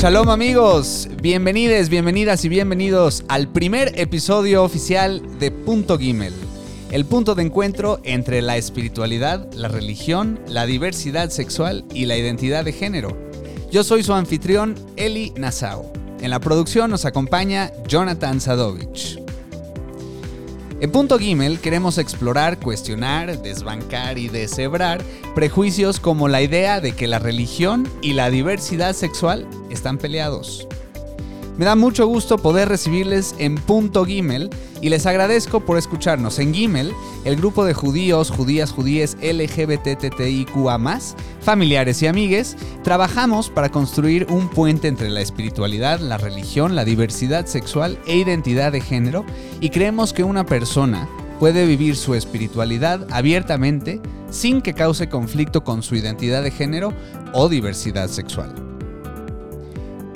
Shalom amigos, bienvenidos, bienvenidas y bienvenidos al primer episodio oficial de Punto Gimel, el punto de encuentro entre la espiritualidad, la religión, la diversidad sexual y la identidad de género. Yo soy su anfitrión Eli Nassau. En la producción nos acompaña Jonathan Sadovich. En Punto Gimel queremos explorar, cuestionar, desbancar y deshebrar prejuicios como la idea de que la religión y la diversidad sexual están peleados. Me da mucho gusto poder recibirles en Punto Gimel y les agradezco por escucharnos. En Gimel, el grupo de judíos, judías, judíes, LGBTTIQA+, familiares y amigues, trabajamos para construir un puente entre la espiritualidad, la religión, la diversidad sexual e identidad de género y creemos que una persona puede vivir su espiritualidad abiertamente sin que cause conflicto con su identidad de género o diversidad sexual.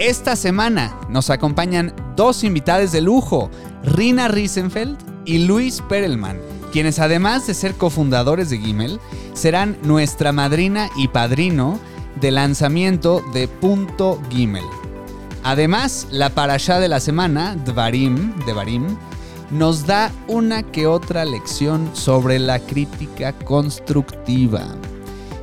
Esta semana nos acompañan dos invitados de lujo, Rina Riesenfeld y Luis Perelman, quienes además de ser cofundadores de Gimel, serán nuestra madrina y padrino de lanzamiento de Punto Gimel. Además, la parashá de la semana, Dvarim, nos da una que otra lección sobre la crítica constructiva.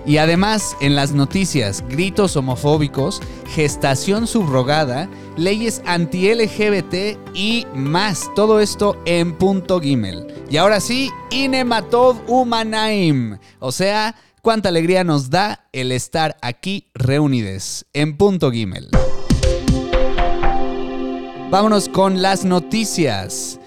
Y además, en las noticias, gritos homofóbicos, gestación subrogada, leyes anti-LGBT y más. Todo esto en punto Gimel. Y ahora sí, Inematov Humanaim. O sea, cuánta alegría nos da el estar aquí reunides en punto Gimel. Vámonos con las noticias.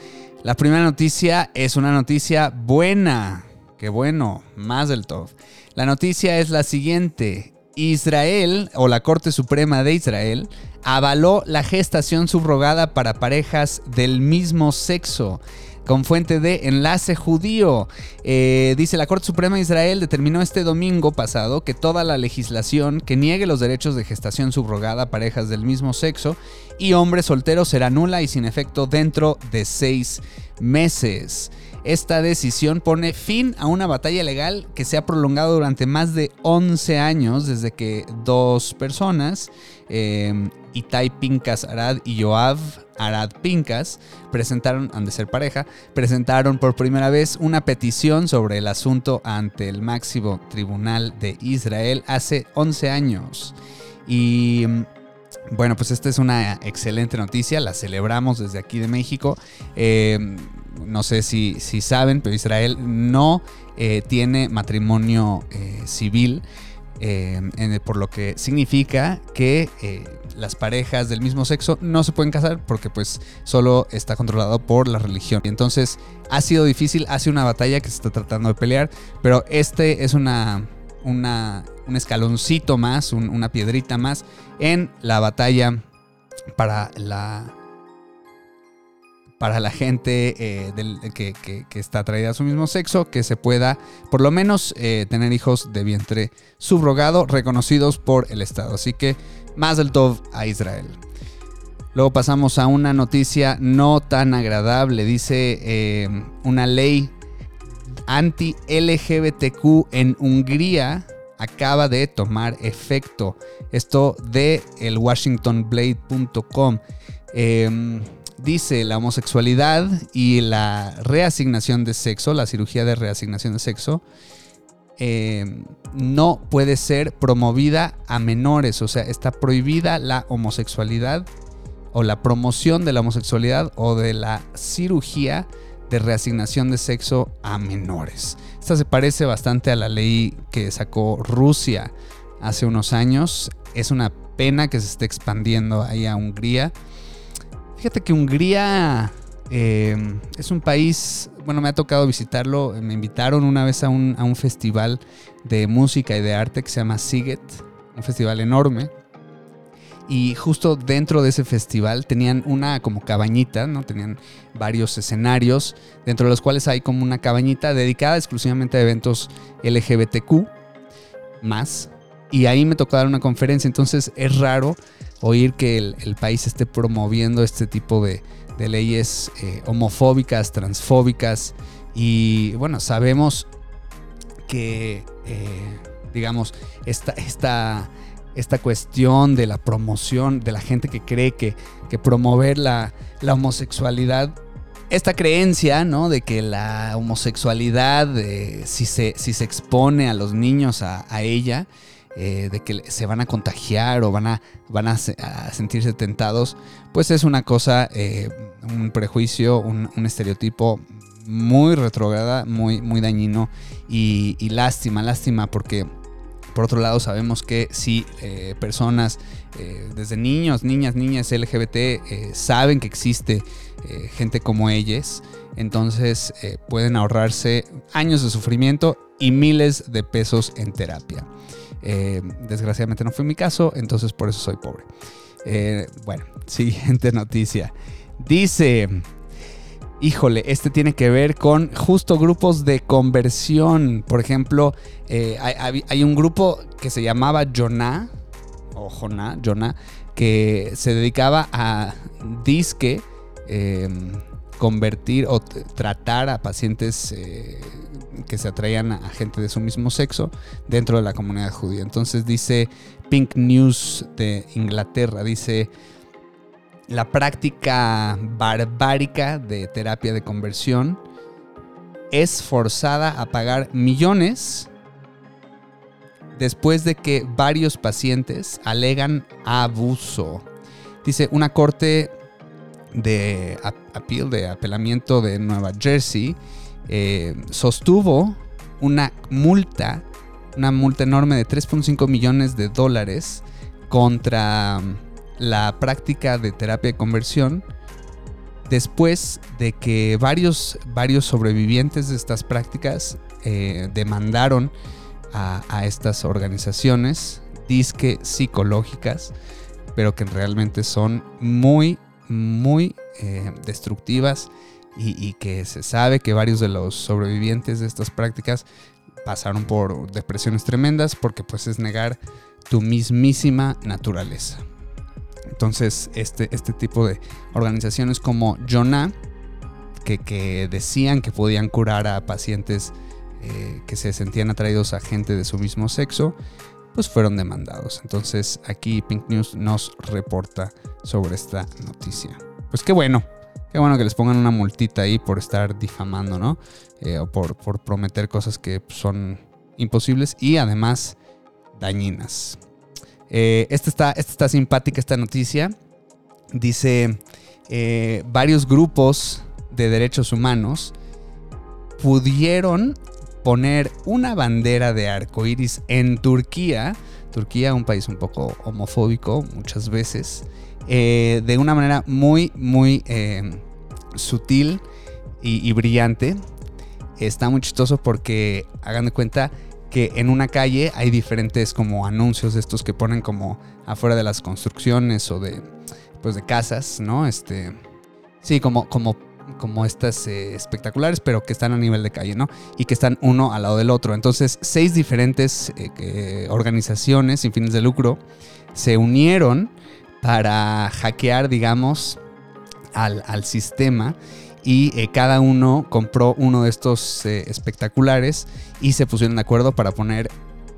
La primera noticia es una noticia buena. Qué bueno, más del top. La noticia es la siguiente. Israel, o la Corte Suprema de Israel, avaló la gestación subrogada para parejas del mismo sexo con fuente de enlace judío. Eh, dice la Corte Suprema de Israel determinó este domingo pasado que toda la legislación que niegue los derechos de gestación subrogada a parejas del mismo sexo y hombres solteros será nula y sin efecto dentro de seis meses. Esta decisión pone fin a una batalla legal que se ha prolongado durante más de 11 años desde que dos personas, eh, Itai Pincas Arad y Yoav Arad Pincas, presentaron, han de ser pareja, presentaron por primera vez una petición sobre el asunto ante el máximo tribunal de Israel hace 11 años. Y bueno, pues esta es una excelente noticia, la celebramos desde aquí de México. Eh, no sé si, si, saben, pero Israel no eh, tiene matrimonio eh, civil, por lo que significa que las parejas del mismo sexo no se pueden casar porque pues solo está controlado por la religión. Entonces ha sido difícil, ha sido una batalla que se está tratando de pelear, pero este es una, un escaloncito más, una piedrita más en la batalla para la para la gente eh, que, está atraída a su mismo sexo, que se pueda por lo menos eh, tener hijos de vientre subrogado reconocidos por el Estado. Así que más del todo a Israel. Luego pasamos a una noticia no tan agradable. Dice eh, una ley anti-LGBTQ en Hungría acaba de tomar efecto. Esto de el WashingtonBlade.com. dice la homosexualidad y la reasignación de sexo, la cirugía de reasignación de sexo, em, no puede ser promovida a menores. O sea, está prohibida la homosexualidad o la promoción de la homosexualidad o de la cirugía de reasignación de sexo a menores. Esta se parece bastante a la ley que sacó Rusia hace unos años. Es una pena que se esté expandiendo ahí a Hungría. Fíjate que Hungría eh, es un país, bueno, me ha tocado visitarlo, me invitaron una vez a un, a un festival de música y de arte que se llama Siget, un festival enorme y justo dentro de ese festival tenían una como cabañita, ¿no? Tenían varios escenarios, dentro de los cuales hay como una cabañita dedicada exclusivamente a eventos LGBTQ más. Y ahí me tocó dar una conferencia, entonces es raro oír que el, país esté promoviendo este tipo de, leyes eh, homofóbicas, transfóbicas. Y bueno, sabemos que, eh, digamos, esta, esta esta cuestión de la promoción, de la gente que cree que, que promover la, la homosexualidad esta creencia, ¿no? De que la homosexualidad, eh, si, se, si se expone a los niños a, ella, eh, de que se van a contagiar o van a, sentirse tentados, pues es una cosa, eh, un prejuicio, un, estereotipo muy retrograda, muy, dañino y, lástima, lástima porque por otro lado sabemos que si personas desde niños, niñas, niñas LGBT saben que existe eh, gente como ellas, entonces eh, pueden ahorrarse años de sufrimiento y miles de pesos en terapia. Eh, desgraciadamente no fue mi caso, entonces por eso soy pobre. bueno, siguiente noticia. Dice, híjole, este tiene que ver con justo grupos de conversión. Por ejemplo, hay, hay, un grupo que se llamaba Jonah, o Jonah, Jonah, que se dedicaba a disque convertir o tratar a pacientes eh, que se atraían a gente de su mismo sexo dentro de la comunidad judía. Entonces dice Pink News de Inglaterra, dice la práctica barbárica de terapia de conversión es forzada a pagar millones después de que varios pacientes alegan abuso. Dice, una corte de de apelamiento de Nueva Jersey, eh, sostuvo una multa, una multa enorme de 3.5 millones de dólares contra um, la práctica de terapia de conversión después de que varios, varios sobrevivientes de estas prácticas eh, demandaron a, estas organizaciones disque psicológicas, pero que realmente son muy, muy eh, destructivas y, que se sabe que varios de los sobrevivientes de estas prácticas pasaron por depresiones tremendas porque pues es negar tu mismísima naturaleza. Entonces este, este tipo de organizaciones como Jonah, que, decían que podían curar a pacientes eh, que se sentían atraídos a gente de su mismo sexo, pues fueron demandados. Entonces aquí Pink News nos reporta sobre esta noticia. Pues qué bueno, qué bueno que les pongan una multita ahí por estar difamando, ¿no? Eh, o por, prometer cosas que son imposibles y además dañinas. Eh, esta, está, esta está simpática, esta noticia. Dice, eh, varios grupos de derechos humanos pudieron poner una bandera de arco iris en Turquía. Turquía, un país un poco homofóbico muchas veces, eh, de una manera muy, muy eh, sutil y, brillante. Está muy chistoso porque hagan de cuenta que en una calle hay diferentes como anuncios de estos que ponen como afuera de las construcciones o de pues de casas, ¿no? Este sí, como como como estas eh, espectaculares, pero que están a nivel de calle, ¿no? Y que están uno al lado del otro. Entonces, seis diferentes organizaciones sin fines de lucro se unieron para hackear, digamos, al, sistema y eh, cada uno compró uno de estos espectaculares y se pusieron de acuerdo para poner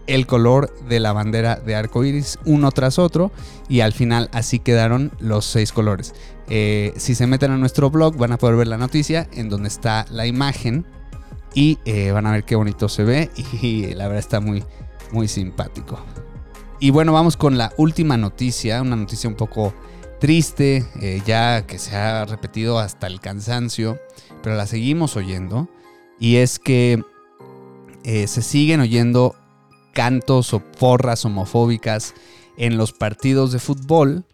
el color de la bandera de arco iris uno tras otro y al final así quedaron los seis colores. Eh, si se meten a nuestro blog van a poder ver la noticia en donde está la imagen y eh, van a ver qué bonito se ve y, la verdad está muy, muy simpático. Y bueno, vamos con la última noticia, una noticia un poco triste, eh, ya que se ha repetido hasta el cansancio, pero la seguimos oyendo. Y es que se siguen oyendo cantos o porras homofóbicas en los partidos de fútbol,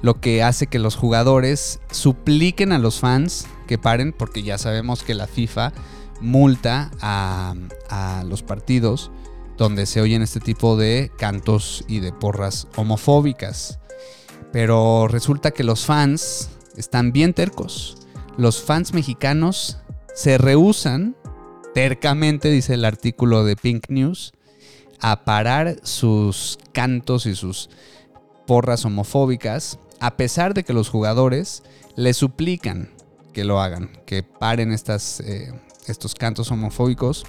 lo que hace que los jugadores supliquen a los fans que paren, porque ya sabemos que la FIFA multa a, los partidos donde se oyen este tipo de cantos y de porras homofóbicas. Pero resulta que los fans están bien tercos. Los fans mexicanos se rehusan, tercamente, dice el artículo de Pink News, a parar sus cantos y sus porras homofóbicas, a pesar de que los jugadores le suplican que lo hagan, que paren estas, eh, estos cantos homofóbicos.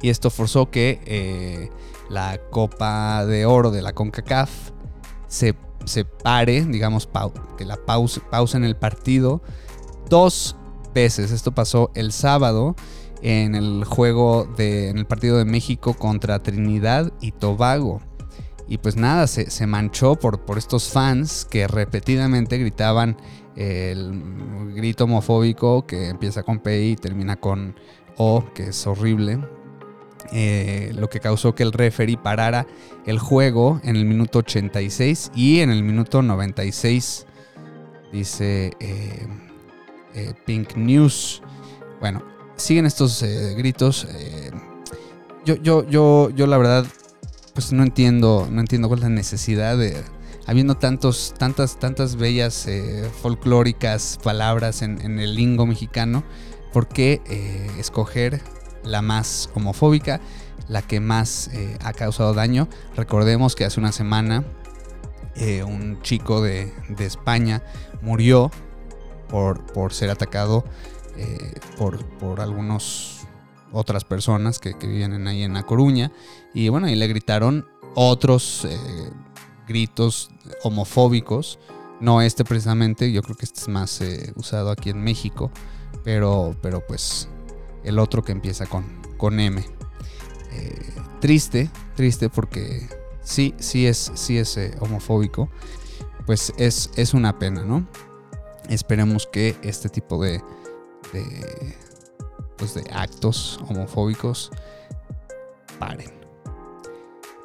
Y esto forzó que eh, la Copa de Oro de la CONCACAF se, se pare, digamos, que la pausa, en el partido dos veces. Esto pasó el sábado en el juego de, en el partido de México contra Trinidad y Tobago. Y pues nada, se, manchó por, por, estos fans que repetidamente gritaban el grito homofóbico que empieza con P y termina con O, que es horrible. Eh, lo que causó que el referee parara el juego en el minuto 86 y en el minuto 96, dice eh, eh, Pink News. Bueno, siguen estos gritos. yo, yo, yo, yo la verdad, pues no entiendo, no entiendo cuál es la necesidad de, habiendo tantos, tantas, tantas bellas folclóricas palabras en, el lingo mexicano, ¿por qué escoger la más homofóbica, la que más eh, ha causado daño. Recordemos que hace una semana eh, un chico de, España murió por, por ser atacado eh, por, por algunas otras personas que, que, viven ahí en La Coruña. Y bueno, ahí le gritaron otros gritos homofóbicos. No este precisamente, yo creo que este es más usado aquí en México. Pero, pero pues el otro que empieza con, con M. Eh, triste, triste porque sí, sí es, sí es eh, homofóbico. Pues es, es una pena, ¿no? Esperemos que este tipo de, pues de actos homofóbicos paren.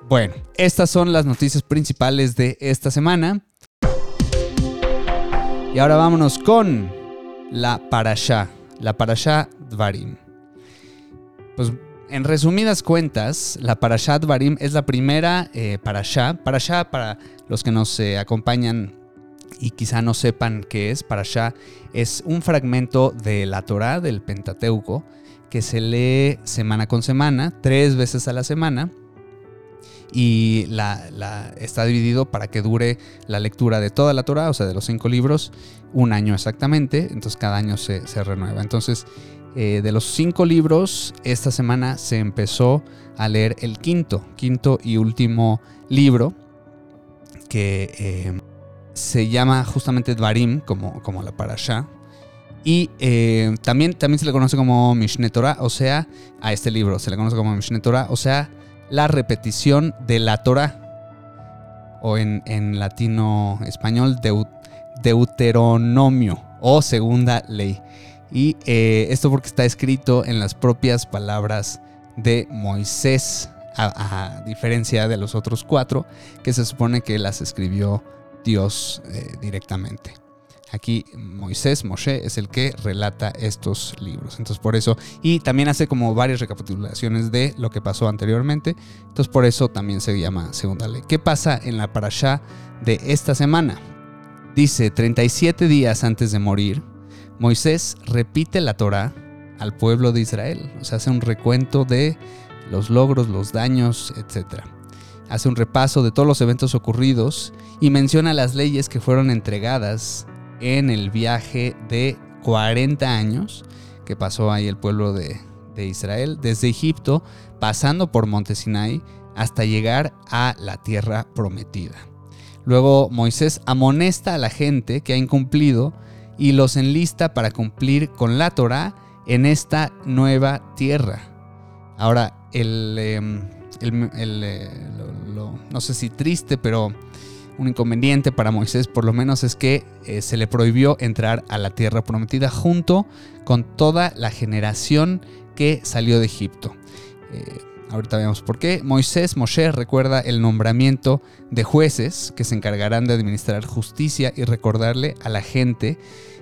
Bueno, estas son las noticias principales de esta semana. Y ahora vámonos con la Parashá, la Parashá Dvarim. Pues en resumidas cuentas, la Parashat Barim es la primera eh, Parashá. Parashá, para los que nos eh, acompañan y quizá no sepan qué es, Parashá es un fragmento de la Torá, del Pentateuco, que se lee semana con semana, tres veces a la semana. Y está dividido para que dure la lectura de toda la Torah, o sea, de los cinco libros, un año exactamente. Entonces cada año se, se renueva. Entonces eh, de los cinco libros, esta semana se empezó a leer el quinto, quinto y último libro, que eh, se llama justamente Dvarim, como, como la Parashá. Y eh, también, también se le conoce como Mishneh Torah, o sea, a este libro se le conoce como Mishneh Torah, o sea, la repetición de la Torah, o en, en latino español, Deuteronomio, o segunda ley. Y eh, esto porque está escrito en las propias palabras de Moisés, a, diferencia de los otros cuatro, que se supone que las escribió Dios eh, directamente. Aquí Moisés, Moshe, es el que relata estos libros. Entonces por eso, y también hace como varias recapitulaciones de lo que pasó anteriormente. Entonces por eso también se llama segunda ley. ¿Qué pasa en la parashá de esta semana? Dice, 37 días antes de morir, Moisés repite la Torah al pueblo de Israel, o sea, hace un recuento de los logros, los daños, etc. Hace un repaso de todos los eventos ocurridos y menciona las leyes que fueron entregadas en el viaje de 40 años que pasó ahí el pueblo de, de Israel, desde Egipto, pasando por Monte Sinai, hasta llegar a la tierra prometida. Luego Moisés amonesta a la gente que ha incumplido y los enlista para cumplir con la Torah en esta nueva tierra. Ahora, el, em, eh, no sé si triste, pero un inconveniente para Moisés por lo menos es que eh, se le prohibió entrar a la tierra prometida junto con toda la generación que salió de Egipto. Eh, ahorita vemos por qué. Moisés, Moshe recuerda el nombramiento de jueces que se encargarán de administrar justicia y recordarle a la gente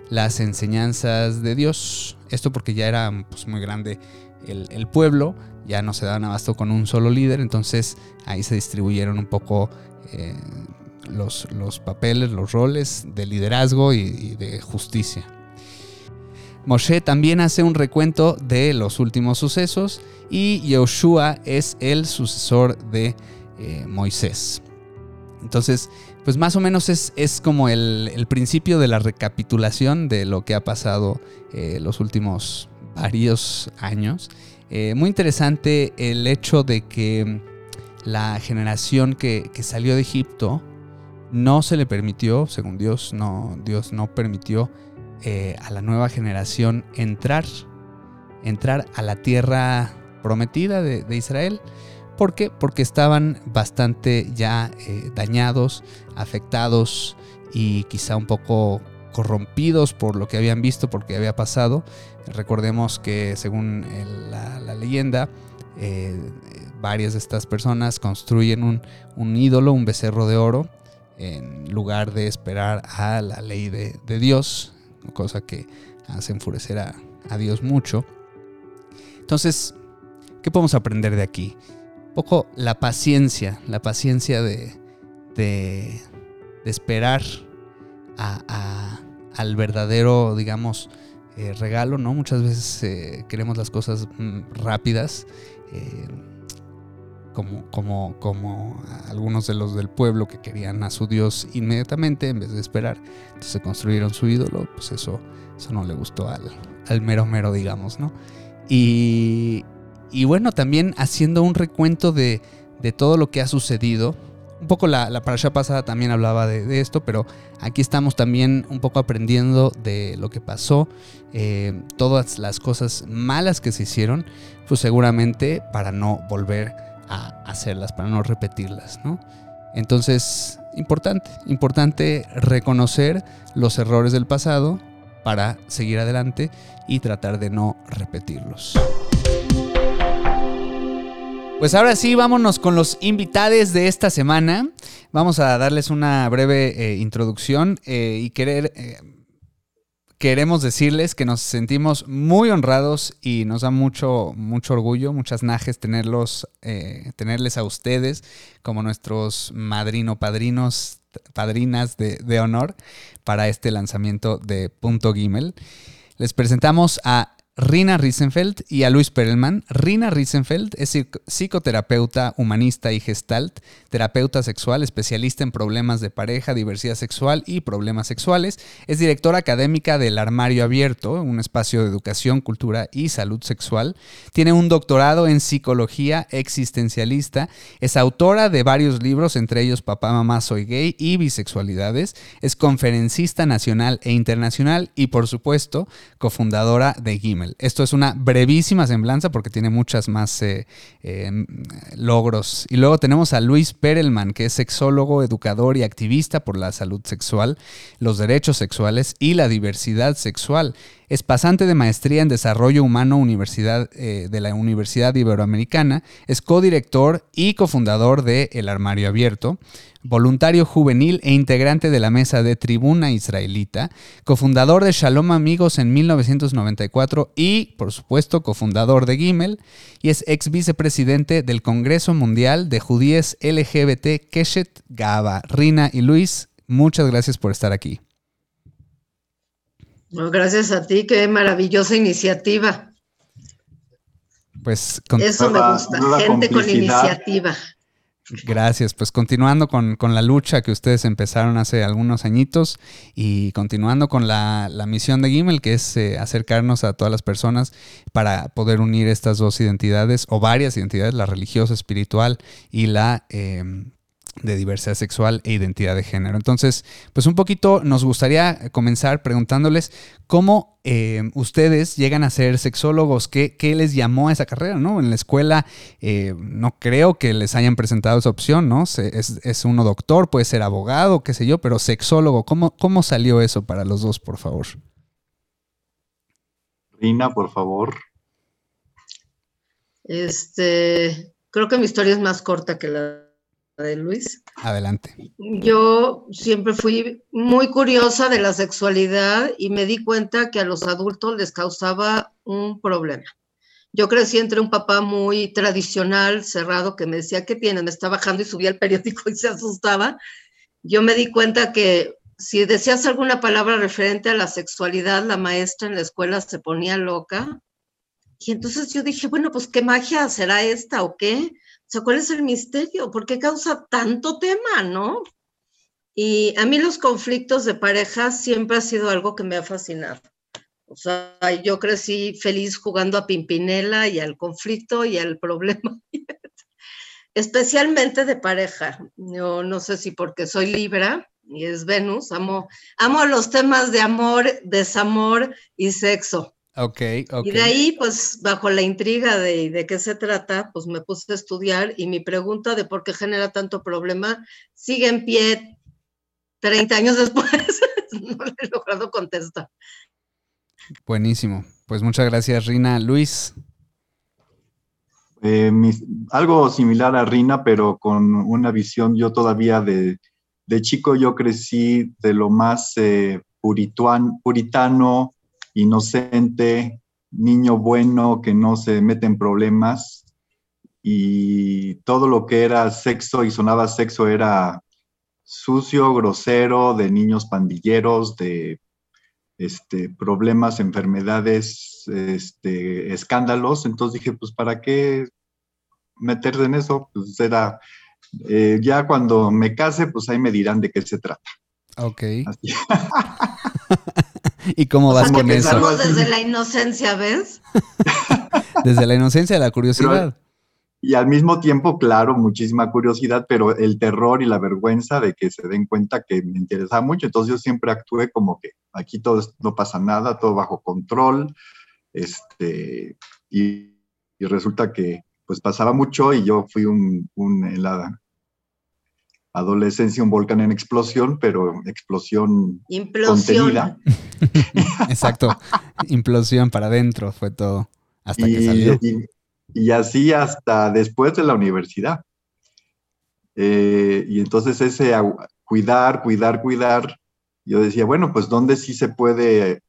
las enseñanzas de Dios. Esto porque ya era pues, muy grande el, pueblo, ya no se daban abasto con un solo líder, entonces ahí se distribuyeron un poco eh, los, papeles, los roles de liderazgo y, de justicia. Moshe también hace un recuento de los últimos sucesos y Yoshua es el sucesor de eh, Moisés. Entonces, pues más o menos es, es como el, principio de la recapitulación de lo que ha pasado eh, los últimos varios años. Eh, muy interesante el hecho de que la generación que, salió de Egipto no se le permitió, según Dios, no, Dios no permitió eh, a la nueva generación entrar, entrar a la tierra prometida de, Israel. ¿Por qué? Porque estaban bastante ya eh, dañados, afectados y quizá un poco corrompidos por lo que habían visto, por lo que había pasado. Recordemos que según la, leyenda, eh, varias de estas personas construyen un, ídolo, un becerro de oro, en lugar de esperar a la ley de, Dios, cosa que hace enfurecer a, Dios mucho. Entonces, ¿qué podemos aprender de aquí? Un poco la paciencia, la paciencia de, de, esperar al verdadero, digamos, eh, regalo, ¿no? Muchas veces eh, queremos las cosas mm, rápidas. Eh, como, como, algunos de los del pueblo que querían a su Dios inmediatamente en vez de esperar. Entonces se construyeron su ídolo, pues eso, eso no le gustó al, al mero mero, digamos, ¿no? Y, y bueno, también haciendo un recuento de, de todo lo que ha sucedido un poco la, la parasha pasada también hablaba de, esto, pero aquí estamos también un poco aprendiendo de lo que pasó, eh, todas las cosas malas que se hicieron, pues seguramente para no volver a hacerlas, para no repetirlas, ¿no? Entonces, importante, importante reconocer los errores del pasado para seguir adelante y tratar de no repetirlos. Pues ahora sí, vámonos con los invitados de esta semana. Vamos a darles una breve eh, introducción eh, y querer, eh, queremos decirles que nos sentimos muy honrados y nos da mucho, mucho orgullo, muchas najes tenerlos, tenerles a ustedes como nuestros madrino padrinos, padrinas de, de honor para este lanzamiento de Punto Gimel. Les presentamos a Rina Riesenfeld y a Luis Perelman. Rina Riesenfeld es psicoterapeuta, humanista y gestalt, terapeuta sexual, especialista en problemas de pareja, diversidad sexual y problemas sexuales. Es directora académica del Armario Abierto, un espacio de educación, cultura y salud sexual. Tiene un doctorado en psicología existencialista. Es autora de varios libros, entre ellos Papá, Mamá, Soy Gay y Bisexualidades. Es conferencista nacional e internacional y, por supuesto, cofundadora de Gimel. Esto es una brevísima semblanza porque tiene muchas más eh, eh, logros. Y luego tenemos a Luis Perelman, que es sexólogo, educador y activista por la salud sexual, los derechos sexuales y la diversidad sexual. Es pasante de maestría en Desarrollo Humano Universidad, eh, de la Universidad Iberoamericana. Es codirector y cofundador de El Armario Abierto voluntario juvenil e integrante de la mesa de Tribuna Israelita, cofundador de Shalom Amigos en 1994 y, por supuesto, cofundador de Gimel, y es ex vicepresidente del Congreso Mundial de Judíes LGBT Keshet Gaba. Rina y Luis, muchas gracias por estar aquí. gracias a ti, qué maravillosa iniciativa. Pues eso me gusta, gente con iniciativa. Gracias, pues continuando con, la lucha que ustedes empezaron hace algunos añitos y continuando con la, misión de Gimel, que es eh, acercarnos a todas las personas para poder unir estas dos identidades o varias identidades, la religiosa, espiritual y la em, de diversidad sexual e identidad de género. Entonces, pues un poquito nos gustaría comenzar preguntándoles cómo eh, ustedes llegan a ser sexólogos, ¿Qué, les llamó a esa carrera, ¿no? En la escuela eh, no creo que les hayan presentado esa opción, ¿no? es, uno doctor, puede ser abogado, qué sé yo, pero sexólogo, ¿cómo, cómo salió eso para los dos, por favor? Rina, por favor. Este, creo que mi historia es más corta que la de Luis. Adelante. Yo siempre fui muy curiosa de la sexualidad y me di cuenta que a los adultos les causaba un problema. Yo crecí entre un papá muy tradicional, cerrado, que me decía, ¿qué tiene? Me está bajando y subía el periódico y se asustaba. Yo me di cuenta que si decías alguna palabra referente a la sexualidad, la maestra en la escuela se ponía loca. Y entonces yo dije, bueno, pues qué magia será esta o qué. O sea, ¿cuál es el misterio? ¿Por qué causa tanto tema, no? Y a mí los conflictos de pareja siempre ha sido algo que me ha fascinado. O sea, yo crecí feliz jugando a Pimpinela y al conflicto y al problema. Especialmente de pareja. Yo no sé si porque soy Libra y es Venus, amo, amo los temas de amor, desamor y sexo. Ok, ok. Y de ahí, pues, bajo la intriga de, de qué se trata, pues me puse a estudiar y mi pregunta de por qué genera tanto problema sigue en pie 30 años después. no le he logrado contestar. Buenísimo. Pues muchas gracias, Rina. Luis. Eh, algo similar a Rina, pero con una visión yo todavía de, de chico, yo crecí de lo más eh, puritano, inocente, niño bueno que no se mete en problemas y todo lo que era sexo y sonaba sexo era sucio, grosero, de niños pandilleros, de este, problemas, enfermedades, este, escándalos. Entonces dije, pues, ¿para qué meterse en eso? Pues era, eh, ya cuando me case, pues ahí me dirán de qué se trata. Ok. ¿Y cómo vas con eso? Desde la inocencia, ¿ves? desde la inocencia, la curiosidad. y al mismo tiempo, claro, muchísima curiosidad, pero el terror y la vergüenza de que se den cuenta que me interesa mucho. Entonces yo siempre actué como que aquí todo no pasa nada, todo bajo control. Este, y, resulta que pues pasaba mucho y yo fui un, un helada adolescencia un volcán en explosión, pero explosión contenida. Exacto, implosión para adentro fue todo hasta que salió. Y, así hasta después de la universidad. Eh, y entonces ese cuidar, cuidar, cuidar, yo decía, bueno, pues ¿dónde sí se puede,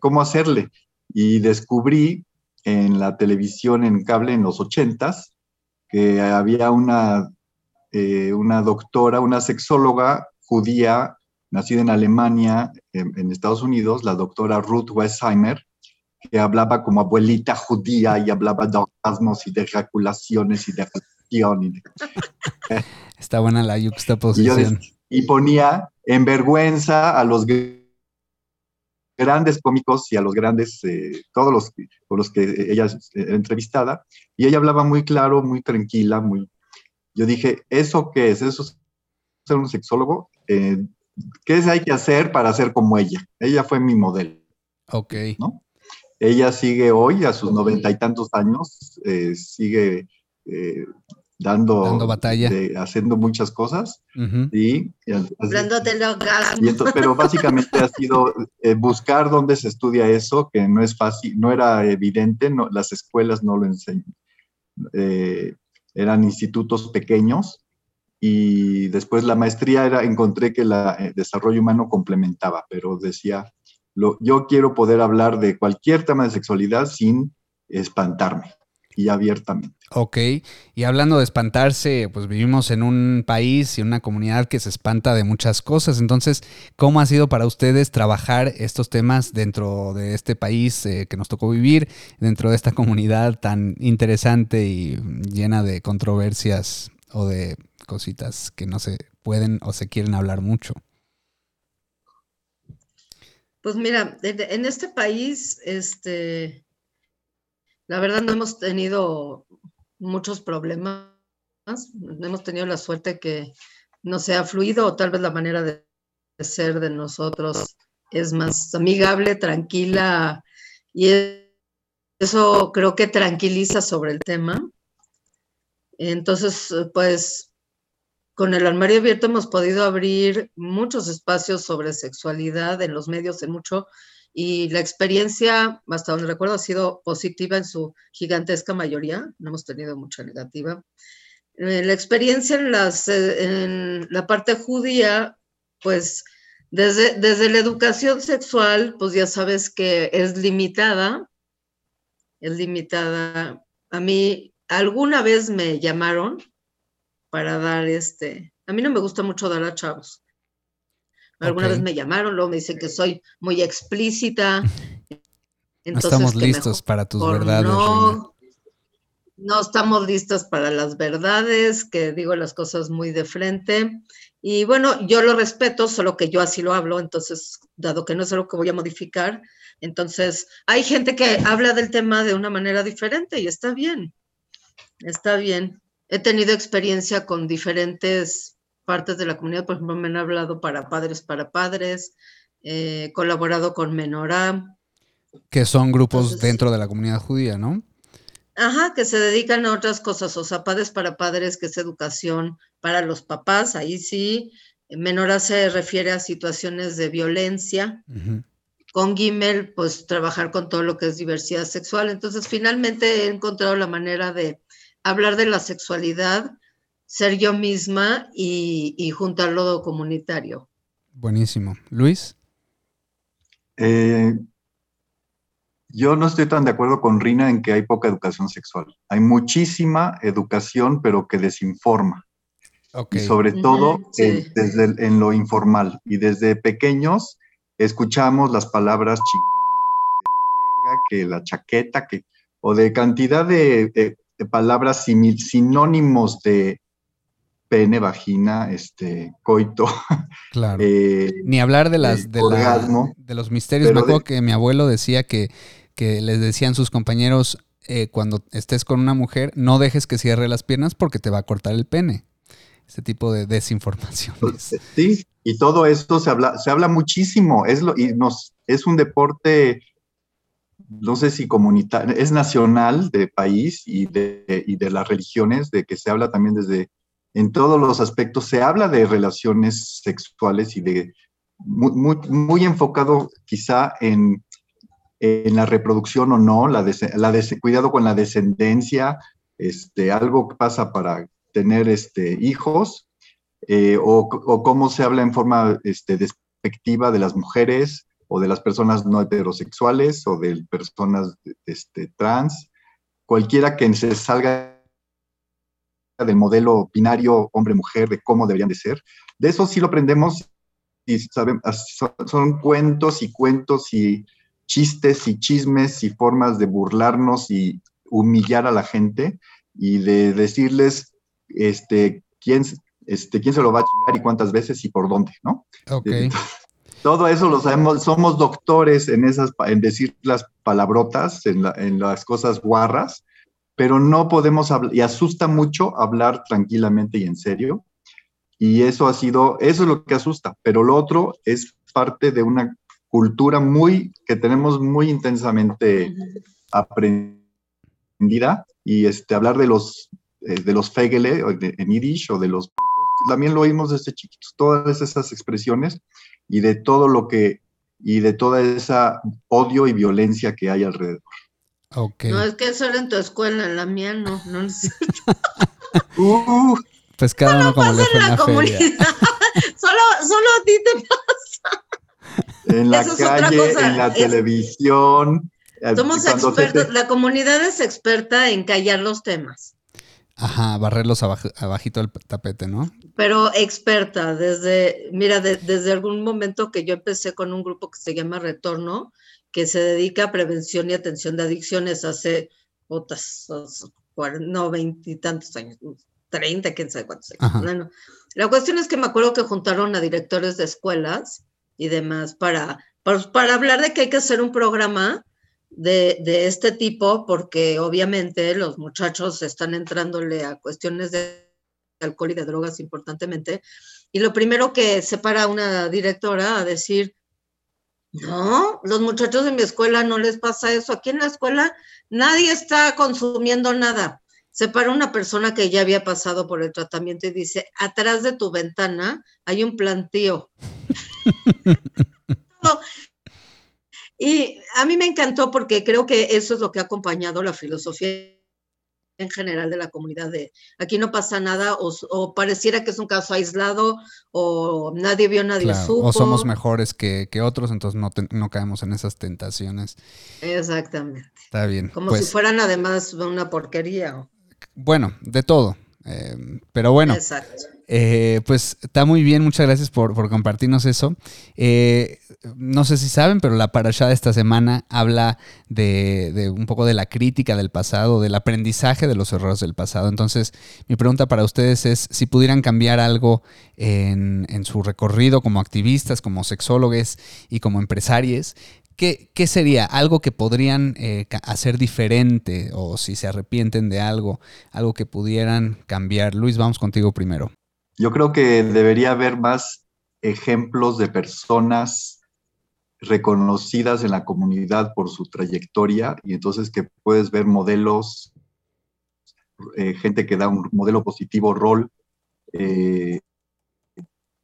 cómo hacerle? Y descubrí en la televisión en cable en los ochentas que había una eh, una doctora, una sexóloga judía, nacida en Alemania, en, Estados Unidos, la doctora Ruth Westheimer, que hablaba como abuelita judía y hablaba de orgasmos y de ejaculaciones y de afección. Está buena la yuxtaposición. Y, y ponía en vergüenza a los grandes cómicos y a los grandes, eh, todos los con los que ella era entrevistada, y ella hablaba muy claro, muy tranquila, muy, yo dije, ¿eso qué es? ¿Eso es ser un sexólogo? Eh, ¿Qué es hay que hacer para ser como ella? Ella fue mi modelo. Ok. ¿no? Ella sigue hoy, a sus noventa y tantos años, eh, sigue eh, dando, dando batalla, haciendo muchas cosas. y, orgasmo. pero básicamente ha sido buscar dónde se estudia eso, que no es fácil, no era evidente, no, las escuelas no lo enseñan eran institutos pequeños y después la maestría era, encontré que el eh, desarrollo humano complementaba, pero decía, lo, yo quiero poder hablar de cualquier tema de sexualidad sin espantarme y abiertamente. Ok, y hablando de espantarse, pues vivimos en un país y una comunidad que se espanta de muchas cosas. Entonces, ¿cómo ha sido para ustedes trabajar estos temas dentro de este país eh, que nos tocó vivir, dentro de esta comunidad tan interesante y llena de controversias o de cositas que no se pueden o se quieren hablar mucho? Pues mira, en este país, este, la verdad no hemos tenido muchos problemas. Hemos tenido la suerte que no sea fluido o tal vez la manera de ser de nosotros es más amigable, tranquila y eso creo que tranquiliza sobre el tema. Entonces, pues con el armario abierto hemos podido abrir muchos espacios sobre sexualidad en los medios, en mucho, y la experiencia, hasta donde recuerdo, ha sido positiva en su gigantesca mayoría, no hemos tenido mucha negativa. Eh, la experiencia eh, en la parte judía, pues desde, desde la educación sexual, pues ya sabes que es limitada, es limitada. A mí alguna vez me llamaron para dar este, a mí no me gusta mucho dar a chavos, Alguna vez me llamaron, luego me dicen que soy muy explícita. no estamos listos para tus verdades. no estamos listas para las verdades, que digo las cosas muy de frente. Y bueno, yo lo respeto, solo que yo así lo hablo, entonces, dado que no es algo que voy a modificar, entonces hay gente que habla del tema de una manera diferente y está bien, está bien. He tenido experiencia con diferentes partes de la comunidad, por ejemplo, me han hablado para padres para padres, he colaborado con Menorá. Que son grupos dentro de la comunidad judía, ¿no? Ajá, que se dedican a otras cosas, o sea, padres para padres, que es educación para los papás, ahí sí. Menora se refiere a situaciones de violencia. Con Gimel, pues trabajar con todo lo que es diversidad sexual. Entonces, finalmente he encontrado la manera de hablar de la sexualidad, ser yo misma y, y juntarlo comunitario. Buenísimo. Luis. Eh, yo no estoy tan de acuerdo con Rina en que hay poca educación sexual. Hay muchísima educación, pero que desinforma. Y sobre todo desde en lo informal. Y desde pequeños escuchamos las palabras chingada, que la chaqueta, que, o de cantidad de, palabras sinónimos de pene, vagina, este, coito. Claro. Eh, Ni hablar de las de, de los misterios. Me acuerdo que mi abuelo decía que que les decían sus compañeros eh, cuando estés con una mujer, no dejes que cierre las piernas porque te va a cortar el pene. Ese tipo de desinformación. Pues, sí, y todo esto se habla, se habla muchísimo. Es lo, y nos, es un deporte, no sé si comunitario, es nacional de país y de, y de las religiones, de que se habla también desde, en todos los aspectos, se habla de relaciones sexuales y de muy, enfocado quizá en la reproducción o no, cuidado con la descendencia, este, algo que pasa para tener este, hijos, eh, o, cómo se habla en forma este, despectiva de las mujeres o de las personas no heterosexuales o de personas este, trans, cualquiera que se salga del modelo binario hombre-mujer, de cómo deberían de ser. De eso sí lo aprendemos y sabemos, son cuentos y cuentos y chistes y chismes y formas de burlarnos y humillar a la gente y de decirles este, quién, este, quién se lo va a chingar y cuántas veces y por dónde, ¿no? Ok. Todo eso lo sabemos, somos doctores en, esas, en decir las palabrotas, en, en las cosas guarras, pero no podemos hablar, y asusta mucho hablar tranquilamente y en serio. Y eso ha sido, eso es lo que asusta, pero lo otro es parte de una cultura muy, que tenemos muy intensamente aprendida y este, hablar de los, eh, de los fegele en yiddish o de los también lo oímos desde chiquitos, todas esas expresiones y de todo lo que, y de toda esa odio y violencia que hay alrededor. Okay. No, es que eso era en tu escuela, en la mía no, no uh, pues cada uno como le fue en la, comunidad. solo, solo a ti te pasa. En la calle, en la televisión. Eh, Somos expertos, la comunidad es experta en callar los temas. Ajá, barrerlos abajito del tapete, ¿no? Pero experta, desde, mira, desde algún momento que yo empecé con un grupo que se llama Retorno, que se dedica a prevención y atención de adicciones hace otras, no, veintitantos años, treinta, quién sabe cuántos años. La cuestión es que me acuerdo que juntaron a directores de escuelas y demás para, para, hablar de que hay que hacer un programa de, de, este tipo, porque obviamente los muchachos están entrándole a cuestiones de alcohol y de drogas importantemente. Y lo primero que se para una directora a decir, no, los muchachos de mi escuela no les pasa eso. Aquí en la escuela nadie está consumiendo nada. Se para una persona que ya había pasado por el tratamiento y dice, atrás de tu ventana hay un plantío. y a mí me encantó porque creo que eso es lo que ha acompañado la filosofía en general de la comunidad de aquí no pasa nada o, pareciera que es un caso aislado o nadie vio, nadie supo. O somos mejores que, otros, entonces no, no, caemos en esas tentaciones. Exactamente. Está bien. Como si pues fueran además una porquería. Bueno, de todo. Em, pero bueno, eh, pues está muy bien, muchas gracias por, compartirnos eso. Eh, no sé si saben, pero la parasha de esta semana habla de, un poco de la crítica del pasado, del aprendizaje de los errores del pasado. Entonces, mi pregunta para ustedes es si pudieran cambiar algo en, en su recorrido como activistas, como sexólogos y como empresarios, ¿Qué, sería algo que podrían eh, hacer diferente o si se arrepienten de algo, algo que pudieran cambiar? Luis, vamos contigo primero. Yo creo que debería haber más ejemplos de personas reconocidas en la comunidad por su trayectoria y entonces que puedes ver modelos, eh, gente que da un modelo positivo rol eh,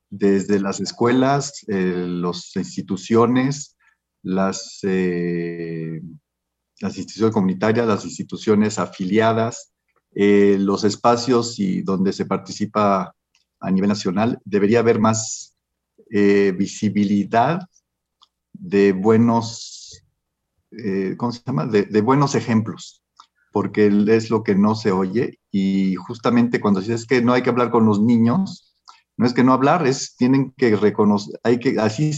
desde las escuelas, las instituciones, las, eh, las instituciones comunitarias, las instituciones afiliadas, eh, los espacios y donde se participa a nivel nacional, debería haber más eh, visibilidad de buenos, ¿cómo se llama? De, buenos ejemplos, porque es lo que no se oye y justamente cuando dices que no hay que hablar con los niños, no es que no hablar, es tienen que reconocer, hay que, así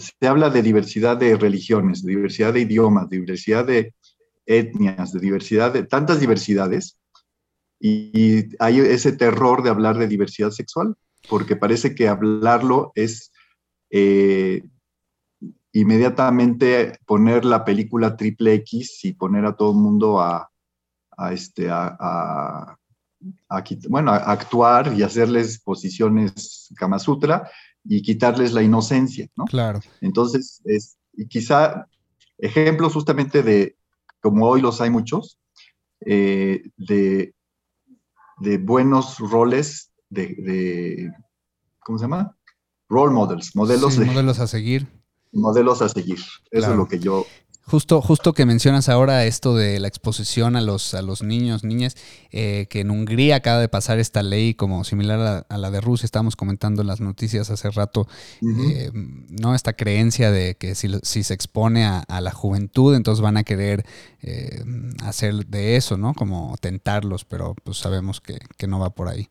se habla de diversidad de religiones, de diversidad de idiomas, de diversidad de etnias, de diversidad de tantas diversidades, y, hay ese terror de hablar de diversidad sexual, porque parece que hablarlo es eh, inmediatamente poner la película triple X y poner a todo el mundo a, este, bueno, a actuar y hacerles posiciones Kama Sutra y quitarles la inocencia, ¿no? Claro. Entonces, es, y quizá ejemplos justamente de, como hoy los hay muchos, eh, de, de, buenos roles, de, ¿cómo se llama? Role models, modelos, modelos a seguir. Modelos a seguir. Eso es lo que yo Justo, justo que mencionas ahora esto de la exposición a los, a los niños, niñas, eh, que en Hungría acaba de pasar esta ley como similar a, la de Rusia, estábamos comentando en las noticias hace rato, eh, ¿no? Esta creencia de que si, si se expone a, la juventud, entonces van a querer eh, hacer de eso, ¿no? Como tentarlos, pero pues sabemos que, que no va por ahí.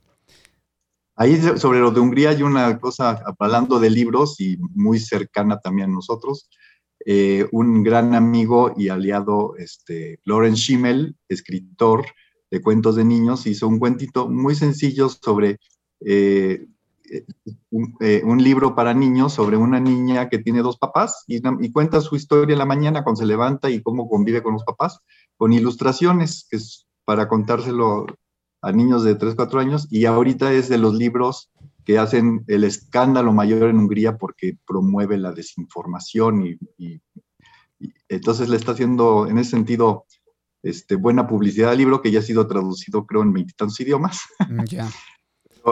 Ahí sobre lo de Hungría hay una cosa, hablando de libros y muy cercana también a nosotros, eh, un gran amigo y aliado, este, Lorenz Schimmel, escritor de cuentos de niños, hizo un cuentito muy sencillo sobre eh, eh, un, libro para niños sobre una niña que tiene dos papás y, cuenta su historia en la mañana cuando se levanta y cómo convive con los papás, con ilustraciones, que es para contárselo a niños de 3, 4 años, y ahorita es de los libros que hacen el escándalo mayor en Hungría porque promueve la desinformación y, entonces le está haciendo en ese sentido este, buena publicidad al libro que ya ha sido traducido creo en veintitantos idiomas. Mm, ya.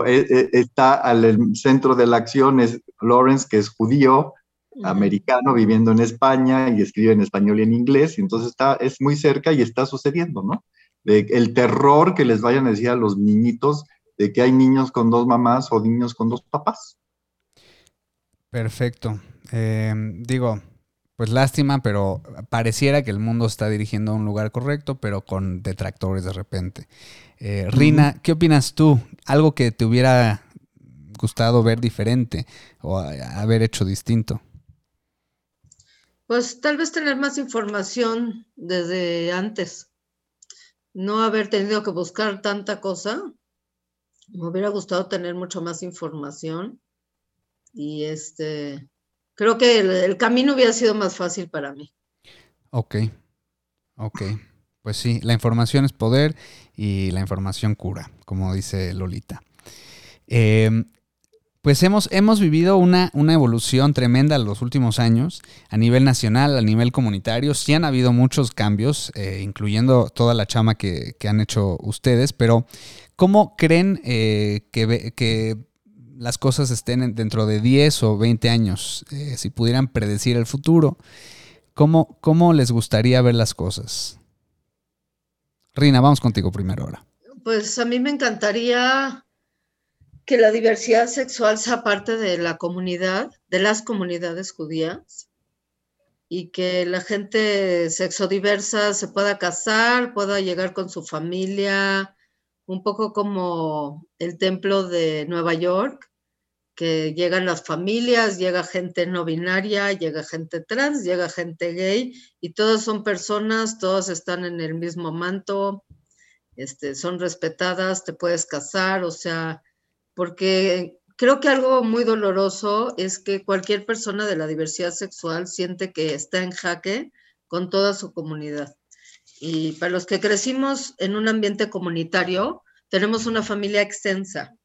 E, e, está al centro de la acción es Lawrence, que es judío, americano, viviendo en España y escribe en español y en inglés, y entonces está, es muy cerca y está sucediendo, ¿no? el terror que les vayan a decir a los niñitos de que hay niños con dos mamás o niños con dos papás. Perfecto. Em, digo, pues lástima, pero pareciera que el mundo está dirigiendo a un lugar correcto, pero con detractores de repente. Eh, Rina, ¿qué opinas tú? ¿Algo que te hubiera gustado ver diferente o haber hecho distinto? Pues tal vez tener más información desde antes. No haber tenido que buscar tanta cosa me hubiera gustado tener mucho más información y este, creo que el, camino hubiera sido más fácil para mí. Ok, ok. Pues sí, la información es poder y la información cura, como dice Lolita. Em, pues hemos, hemos vivido una, una, evolución tremenda en los últimos años, a nivel nacional, a nivel comunitario. Sí han habido muchos cambios, eh, incluyendo toda la chama que, que, han hecho ustedes, pero ¿Cómo creen eh, que, las cosas estén dentro de 10 o 20 años? Eh, si pudieran predecir el futuro, ¿cómo, ¿cómo les gustaría ver las cosas? Rina, vamos contigo primero ahora. Pues a mí me encantaría que la diversidad sexual sea parte de la comunidad, de las comunidades judías, y que la gente sexodiversa se pueda casar, pueda llegar con su familia, un poco como el templo de Nueva York, que llegan las familias, llega gente no binaria, llega gente trans, llega gente gay, y todas son personas, todas están en el mismo manto, este, son respetadas, te puedes casar, o sea, porque creo que algo muy doloroso es que cualquier persona de la diversidad sexual siente que está en jaque con toda su comunidad. Y para los que crecimos en un ambiente comunitario, tenemos una familia extensa,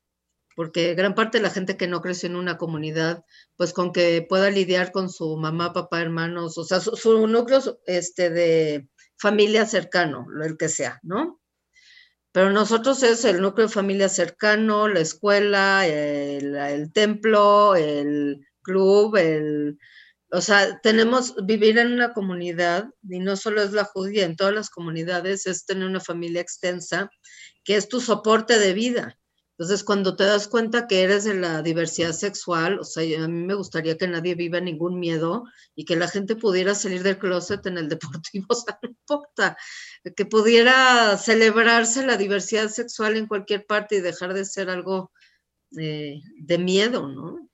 porque gran parte de la gente que no creció en una comunidad, pues con que pueda lidiar con su mamá, papá, hermanos, o sea, su, núcleo este, de familia cercano, el que sea, ¿no? Pero nosotros es el núcleo de familia cercano, la escuela, el, el templo, el club, el, o sea, tenemos, vivir en una comunidad, y no solo es la judía, en todas las comunidades es tener una familia extensa, que es tu soporte de vida. Entonces, cuando te das cuenta que eres de la diversidad sexual, o sea, a mí me gustaría que nadie viva ningún miedo y que la gente pudiera salir del closet en el deportivo, o sea, no importa, que pudiera celebrarse la diversidad sexual en cualquier parte y dejar de ser algo eh, de miedo, ¿no?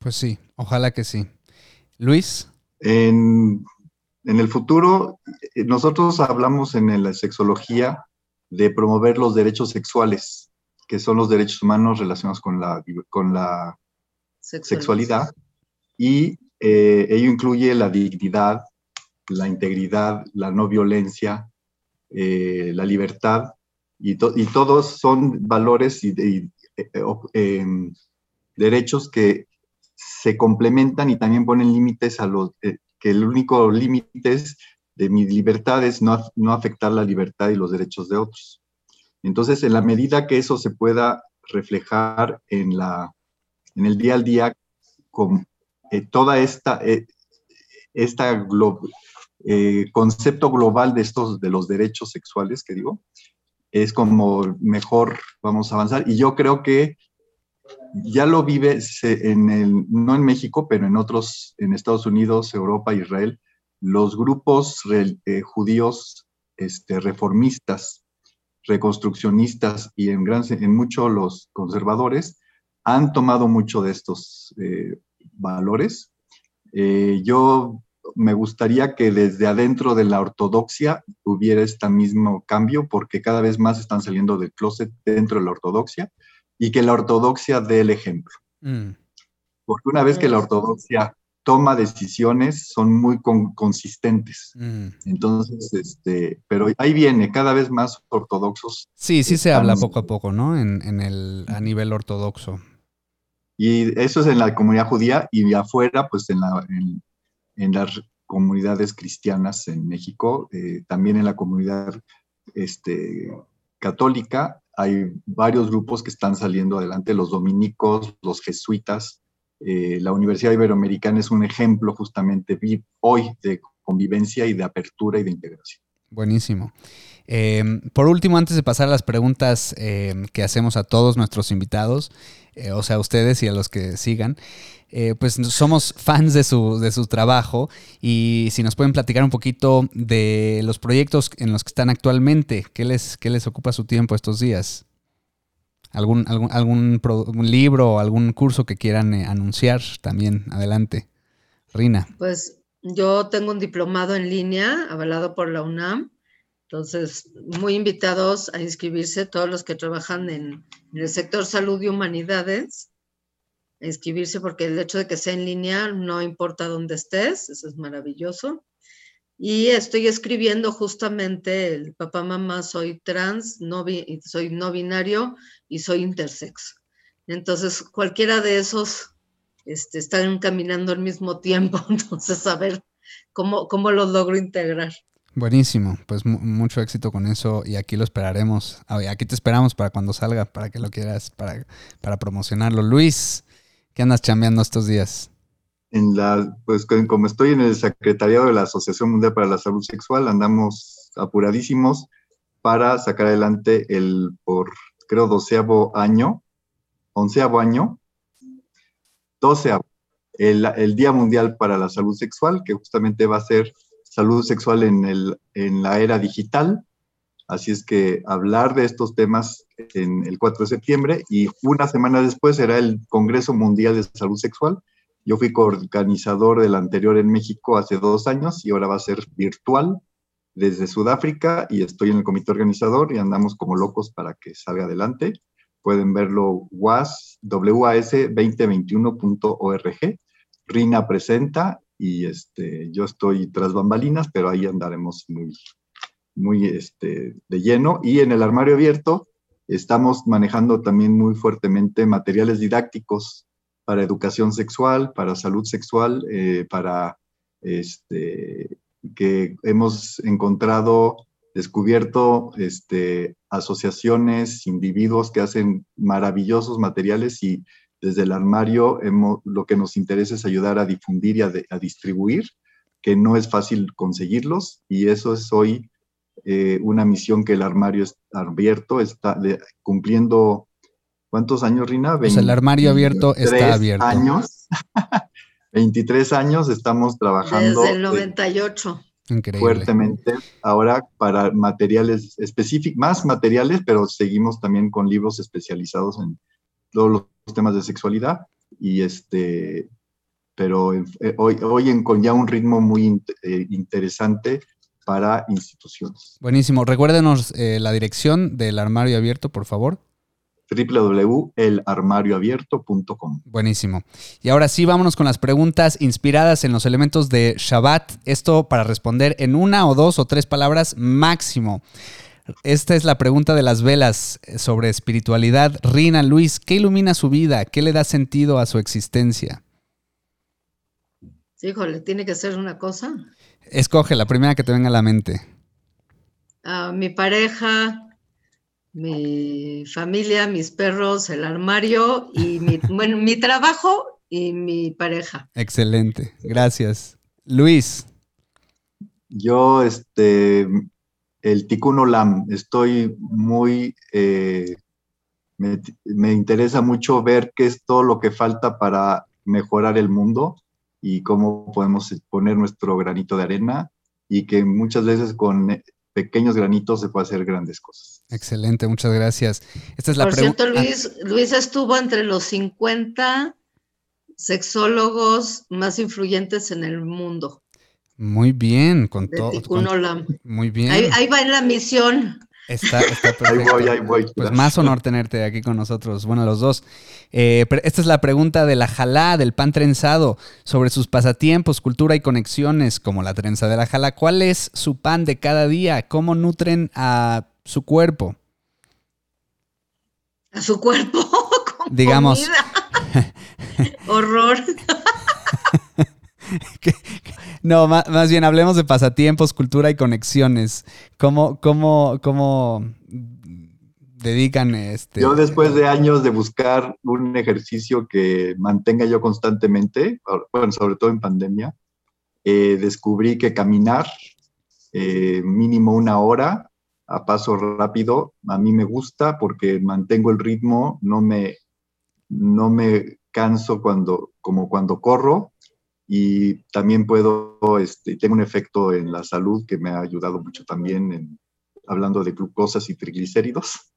Pues sí, ojalá que sí. Luis. En, el futuro, eh, nosotros hablamos en la sexología de promover los derechos sexuales, que son los derechos humanos relacionados con la, con la sexualidad, y eh, ello incluye la dignidad, la integridad, la no violencia, eh, la libertad, y, y, todos son valores y, em, derechos que se complementan y también ponen límites a los, eh, que el único límite es de mi libertad es no, no afectar la libertad y los derechos de otros. Entonces, en la medida que eso se pueda reflejar en, la, en el día al día con eh, toda esta, eh, esta concepto global de estos, de los derechos sexuales que digo, es como mejor vamos a avanzar. Y yo creo que ya lo vive en el, no en México, pero en otros, en Estados Unidos, Europa, Israel, los grupos eh, judíos este, reformistas, reconstruccionistas y en, gran, mucho los conservadores han tomado mucho de estos eh, valores. Eh, yo me gustaría que desde adentro de la ortodoxia hubiera este mismo cambio, porque cada vez más están saliendo del closet dentro de la ortodoxia y que la ortodoxia dé el ejemplo. Mm. Porque una vez que la ortodoxia toma decisiones, son muy consistentes. Mm. Entonces, este, pero ahí viene, cada vez más ortodoxos. Sí, sí se habla poco a poco, ¿no? En, el, a nivel ortodoxo. Y eso es en la comunidad judía y afuera, pues en, la, en, las comunidades cristianas en México, eh, también en la comunidad este, católica, hay varios grupos que están saliendo adelante, los dominicos, los jesuitas. Eh, la Universidad Iberoamericana es un ejemplo justamente hoy de convivencia y de apertura y de integración. Buenísimo. Em, por último, antes de pasar a las preguntas em, que hacemos a todos nuestros invitados, eh, o sea, a ustedes y a los que sigan, eh, pues somos fans de su, de su trabajo y si nos pueden platicar un poquito de los proyectos en los que están actualmente, ¿qué les, qué les ocupa su tiempo estos días? ¿Algún, algún, algún libro o algún curso que quieran eh, anunciar también? Adelante. Rina. Pues yo tengo un diplomado en línea avalado por la UNAM. Entonces, muy invitados a inscribirse todos los que trabajan en, el sector salud y humanidades inscribirse porque el hecho de que sea en línea no importa dónde estés, eso es maravilloso. Y estoy escribiendo justamente el papá, mamá, soy trans, no soy no binario y soy intersex. Entonces, cualquiera de esos este, están caminando al mismo tiempo, entonces a ver cómo, cómo los logro integrar. Buenísimo, pues mucho éxito con eso y aquí lo esperaremos. Aquí te esperamos para cuando salga, para que lo quieras, para, para promocionarlo. Luis, ¿Qué andas chambeando estos días? En la, pues como estoy en el secretariado de la Asociación Mundial para la Salud Sexual, andamos apuradísimos para sacar adelante el, por creo, doceavo año, onceavo año, doceavo, el, el, Día Mundial para la Salud Sexual, que justamente va a ser salud sexual en, el, en la era digital, Así es que hablar de estos temas en el 4 de septiembre y una semana después será el Congreso Mundial de Salud Sexual. Yo fui coorganizador del anterior en México hace dos años y ahora va a ser virtual desde Sudáfrica y estoy en el comité organizador y andamos como locos para que salga adelante. Pueden verlo was, was2021.org. Rina presenta y este, yo estoy tras bambalinas, pero ahí andaremos muy, muy este, de lleno. Y en el armario abierto estamos manejando también muy fuertemente materiales didácticos para educación sexual, para salud sexual, eh, para este, que hemos encontrado, descubierto este, asociaciones, individuos que hacen maravillosos materiales y desde el armario hemos, lo que nos interesa es ayudar a difundir y a, a distribuir, que no es fácil conseguirlos y eso es hoy eh, una misión que el armario está abierto, está cumpliendo, ¿cuántos años, Rina? Pues el armario abierto está abierto. años. 23 años estamos trabajando. Desde el 98. Increíble. Fuertemente. Ahora para materiales específicos, más materiales, pero seguimos también con libros especializados en todos los temas de sexualidad. Y este, pero eh, hoy, hoy en, con ya un ritmo muy eh, interesante para instituciones. Buenísimo. Recuérdenos eh, la dirección del armario abierto, por favor www.elarmarioabierto.com. Buenísimo. Y ahora sí, vámonos con las preguntas inspiradas en los elementos de Shabbat. Esto para responder en una o dos o tres palabras máximo. Esta es la pregunta de las velas sobre espiritualidad. Rina, Luis, ¿qué ilumina su vida? ¿Qué le da sentido a su existencia? Híjole, ¿tiene que ser una cosa? Escoge la primera que te venga a la mente. Uh, mi pareja, mi familia, mis perros, el armario y mi, bueno, mi trabajo y mi pareja. Excelente, gracias. Luis. Yo, este, el Tikkun Olam, estoy muy, eh, me, me, interesa mucho ver qué es todo lo que falta para mejorar el mundo y cómo podemos poner nuestro granito de arena y que muchas veces con pequeños granitos se puede hacer grandes cosas. Excelente, muchas gracias. Esta es la Por cierto, Luis, Luis estuvo entre los 50 sexólogos más influyentes en el mundo. Muy bien, con todo. Muy bien. Ahí, ahí, va en la misión. Está, está perfecto. Ahí voy, ahí voy. Pues más honor tenerte aquí con nosotros. Bueno, los dos. Eh, esta es la pregunta de la jalá, del pan trenzado, sobre sus pasatiempos, cultura y conexiones, como la trenza de la jalá. ¿Cuál es su pan de cada día? ¿Cómo nutren a su cuerpo? A su cuerpo. Digamos. Horror. No, más, más, bien hablemos de pasatiempos, cultura y conexiones. ¿Cómo, cómo, cómo dedican este? Yo después de años de buscar un ejercicio que mantenga yo constantemente, bueno, sobre todo en pandemia, eh, descubrí que caminar eh, mínimo una hora a paso rápido a mí me gusta porque mantengo el ritmo, no me, no me canso cuando, como cuando corro y también puedo, este, tengo un efecto en la salud que me ha ayudado mucho también en, hablando de glucosas y triglicéridos.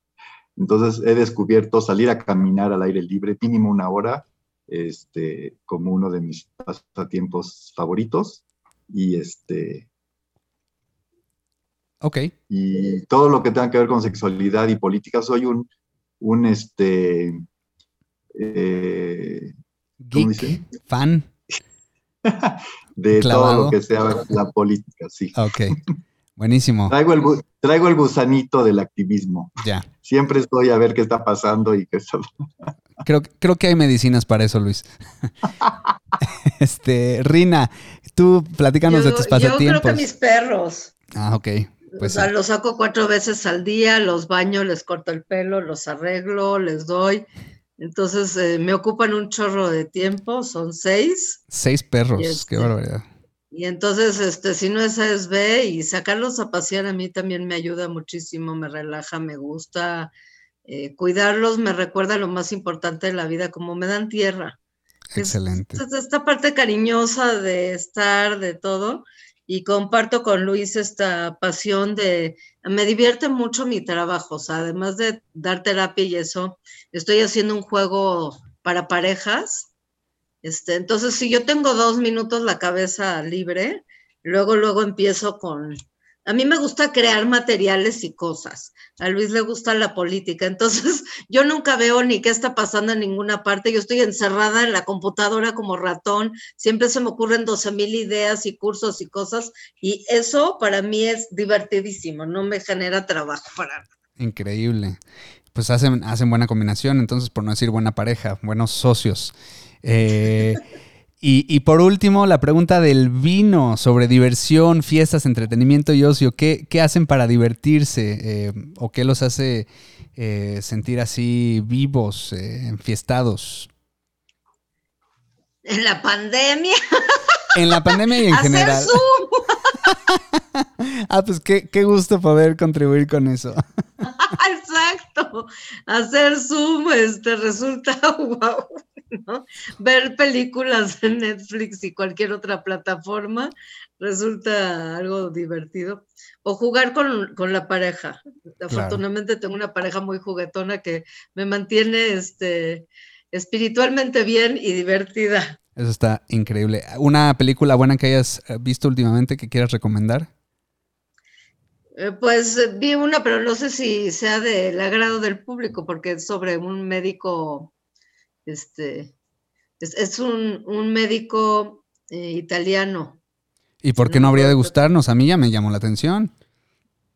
Entonces he descubierto salir a caminar al aire libre mínimo una hora este, como uno de mis pasatiempos favoritos y este Ok. Y todo lo que tenga que ver con sexualidad y política, soy un, un este, eh, fan. de Clavado. todo lo que sea la política, sí. Ok, buenísimo. Traigo el, traigo el gusanito del activismo. Ya. Siempre estoy a ver qué está pasando y qué está... Creo, creo que hay medicinas para eso, Luis. este, Rina, tú platícanos yo, de tus pasatiempos. Yo creo que mis perros. Ah, ok. Pues, o sea, los saco cuatro veces al día, los baño, les corto el pelo, los arreglo, les doy. Entonces eh, me ocupan un chorro de tiempo, son seis. Seis perros, este, qué barbaridad. Y entonces, este, si no es ASB y sacarlos a pasear a mí también me ayuda muchísimo, me relaja, me gusta. Eh, cuidarlos me recuerda lo más importante de la vida, como me dan tierra. Excelente. Es, es esta parte cariñosa de estar, de todo. Y comparto con Luis esta pasión de, me divierte mucho mi trabajo, o sea, además de dar terapia y eso, estoy haciendo un juego para parejas. Este, entonces, si yo tengo dos minutos la cabeza libre, luego, luego empiezo con, a mí me gusta crear materiales y cosas. A Luis le gusta la política. Entonces, yo nunca veo ni qué está pasando en ninguna parte. Yo estoy encerrada en la computadora como ratón. Siempre se me ocurren 12 mil ideas y cursos y cosas. Y eso para mí es divertidísimo. No me genera trabajo para nada. Increíble. Pues hacen, hacen buena combinación, entonces, por no decir buena pareja, buenos socios. Eh, y, por último, la pregunta del vino sobre diversión, fiestas, entretenimiento y ocio. ¿Qué, hacen para divertirse? Eh, ¿O qué los hace eh, sentir así vivos, eh, enfiestados? En la pandemia. En la pandemia y en Hacer general. Zoom. ah, pues qué, qué gusto poder contribuir con eso. Exacto. Hacer Zoom este, resulta wow. Ver películas en Netflix y cualquier otra plataforma resulta algo divertido. O jugar con, la pareja. Afortunadamente tengo una pareja muy juguetona que me mantiene este, espiritualmente bien y divertida. Eso está increíble. ¿Una película buena que hayas eh, visto últimamente que quieras recomendar? Eh, pues vi una, pero no sé si sea del agrado del público, porque es sobre un médico este, es, un, médico eh, italiano. ¿Y por qué no, habría de gustarnos? A mí ya me llamó la atención.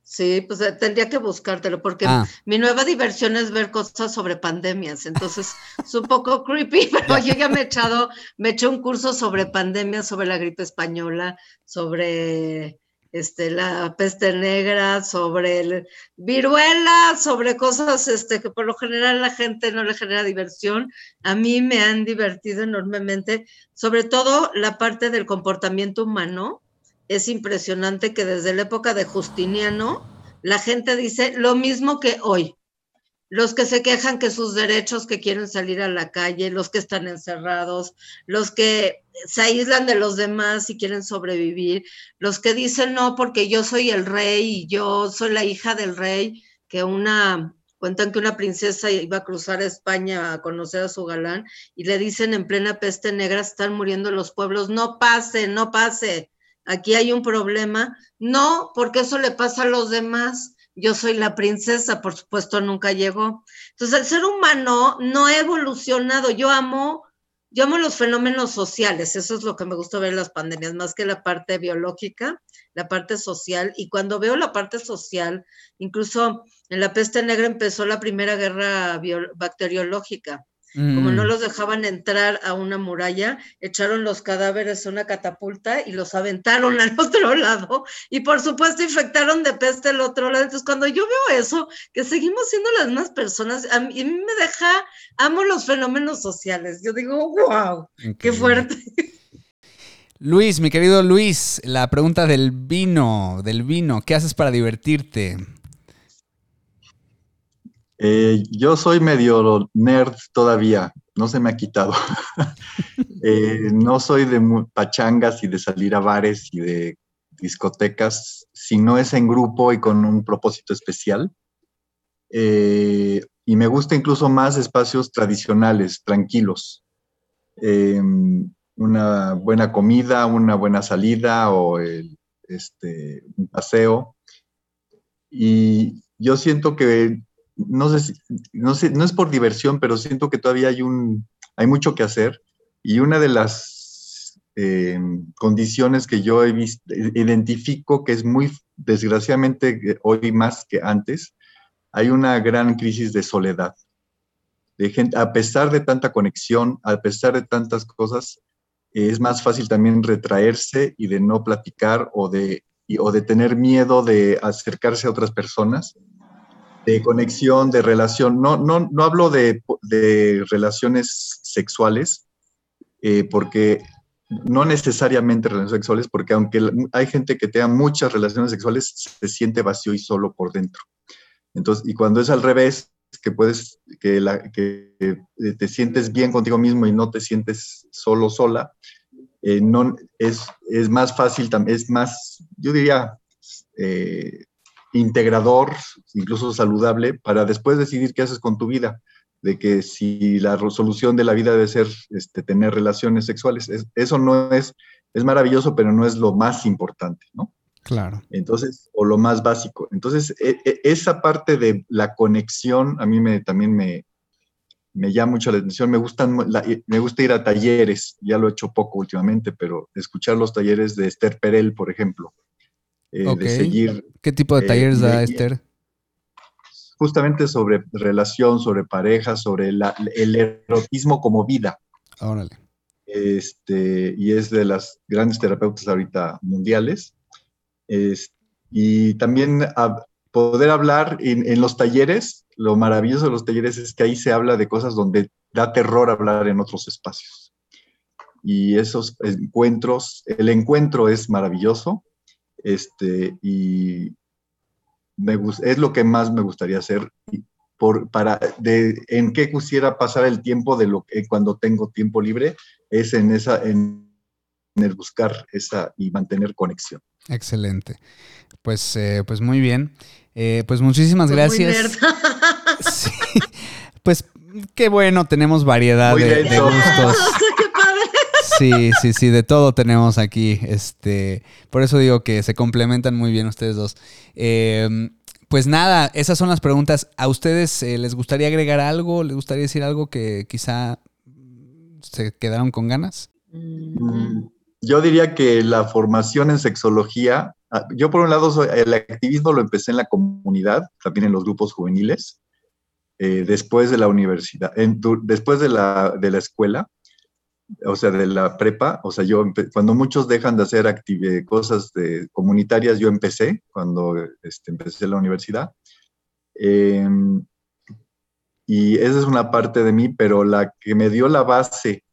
Sí, pues eh, tendría que buscártelo, porque ah. mi nueva diversión es ver cosas sobre pandemias, entonces es un poco creepy, pero yo ya me he echado, me eché un curso sobre pandemias, sobre la gripe española, sobre este, la peste negra, sobre el viruela, sobre cosas este, que por lo general la gente no le genera diversión. A mí me han divertido enormemente, sobre todo la parte del comportamiento humano. Es impresionante que desde la época de Justiniano la gente dice lo mismo que hoy los que se quejan que sus derechos, que quieren salir a la calle, los que están encerrados, los que se aíslan de los demás y quieren sobrevivir, los que dicen no porque yo soy el rey y yo soy la hija del rey, que una cuentan que una princesa iba a cruzar España a conocer a su galán y le dicen en plena peste negra están muriendo los pueblos, no pase, no pase, aquí hay un problema, no, porque eso le pasa a los demás yo soy la princesa, por supuesto, nunca llegó. Entonces, el ser humano no ha evolucionado. Yo amo, yo amo los fenómenos sociales, eso es lo que me gusta ver en las pandemias, más que la parte biológica, la parte social. Y cuando veo la parte social, incluso en la peste negra empezó la primera guerra bacteriológica como no mm. los dejaban entrar a una muralla, echaron los cadáveres a una catapulta y los aventaron al otro lado. Y por supuesto infectaron de peste el otro lado. Entonces, cuando yo veo eso, que seguimos siendo las mismas personas, a mí, me deja, amo los fenómenos sociales. Yo digo, wow, qué fuerte. Luis, mi querido Luis, la pregunta del vino, del vino, ¿qué haces para divertirte? Eh, yo soy medio nerd todavía, no se me ha quitado. Eh, no soy de pachangas y de salir a bares y de discotecas, si no es en grupo y con un propósito especial. Eh, y me gusta incluso más espacios tradicionales, tranquilos. una buena comida, una buena salida o este, un paseo. Y yo siento que no sé, no sé, no es por diversión, pero siento que todavía hay un, hay mucho que hacer y una de las eh, condiciones que yo he visto, identifico que es muy, desgraciadamente hoy más que antes, hay una gran crisis de soledad. De gente, a pesar de tanta conexión, a pesar de tantas cosas, es más fácil también retraerse y de no platicar o de, o de tener miedo de acercarse a otras personas de conexión, de relación. No, no, no hablo de, relaciones sexuales, eh, porque no necesariamente relaciones sexuales, porque aunque hay gente que tenga muchas relaciones sexuales, se siente vacío y solo por dentro. Entonces, y cuando es al revés, que puedes, que, la, que te sientes bien contigo mismo y no te sientes solo, sola, eh, no, es, es más fácil, es más, yo diría, eh, integrador, incluso saludable, para después decidir qué haces con tu vida. De que si la resolución de la vida debe ser este, tener relaciones sexuales, eso no es, es maravilloso, pero no es lo más importante, ¿no? Claro. Entonces, o lo más básico. Entonces, e, e, esa parte de la conexión a mí me, también me, me llama mucho la atención. Me, gustan, me gusta ir a talleres, ya lo he hecho poco últimamente, pero escuchar los talleres de Esther Perel, por ejemplo. Eh, de seguir, ¿Qué tipo de eh, talleres da Esther? Justamente sobre relación, sobre pareja, sobre el erotismo como vida. Órale. Este, y es de las grandes terapeutas ahorita mundiales. y también poder hablar en, los talleres, lo maravilloso de los talleres es que ahí se habla de cosas donde da terror hablar en otros espacios. Y esos encuentros, el encuentro es maravilloso, este, y me, es lo que más me gustaría hacer por, para de, en qué quisiera pasar el tiempo de lo que cuando tengo tiempo libre es en esa en, el buscar esa y mantener conexión. Excelente. Pues, eh, pues muy bien. Eh, pues muchísimas pues gracias. Pues qué bueno, tenemos variedad de, de, gustos. Sí, sí, sí, de todo tenemos aquí. Este, por eso digo que se complementan muy bien ustedes dos. Em, pues nada, esas son las preguntas. ¿A ustedes eh, les gustaría agregar algo? ¿Les gustaría decir algo que quizá se quedaron con ganas? Mm, yo diría que la formación en sexología, ah, yo por un lado el activismo lo empecé en la comunidad, también en los grupos juveniles, eh, después de la universidad, después de la, de la escuela o sea, de la prepa, o sea, yo, cuando muchos dejan de hacer cosas de, comunitarias, yo empecé, cuando este, empecé la universidad. Em, y esa es una parte de mí, pero la que me dio la base,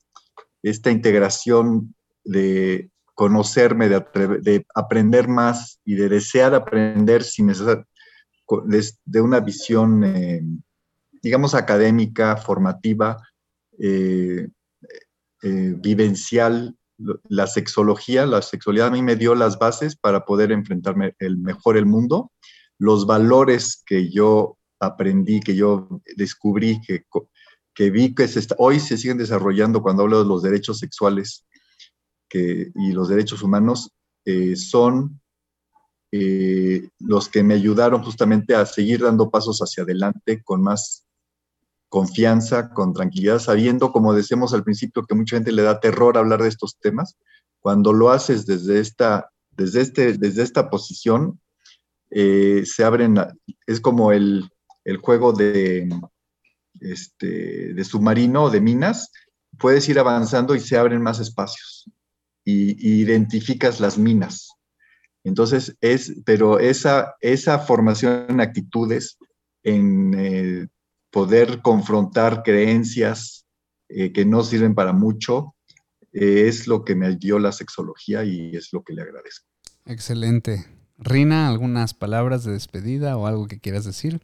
esta integración de conocerme, de, de aprender más y de desear aprender sin necesidad, de, una visión, em, digamos, académica, formativa, eh, eh, vivencial, la sexología, la sexualidad a mí me dio las bases para poder enfrentarme el mejor el mundo, los valores que yo aprendí, que yo descubrí, que, que vi que hoy se siguen desarrollando cuando hablo de los derechos sexuales que, y los derechos humanos, eh, son eh, los que me ayudaron justamente a seguir dando pasos hacia adelante con más confianza, con tranquilidad, sabiendo, como decíamos al principio, que mucha gente le da terror hablar de estos temas. Cuando lo haces desde esta, desde este, desde esta posición, eh, se abren, es como el, juego de, este, de submarino o de minas, puedes ir avanzando y se abren más espacios y, identificas las minas. Entonces, es, pero esa, esa formación en actitudes, en eh, poder confrontar creencias eh, que no sirven para mucho, eh, es lo que me dio la sexología y es lo que le agradezco. Excelente. Rina, ¿algunas palabras de despedida o algo que quieras decir?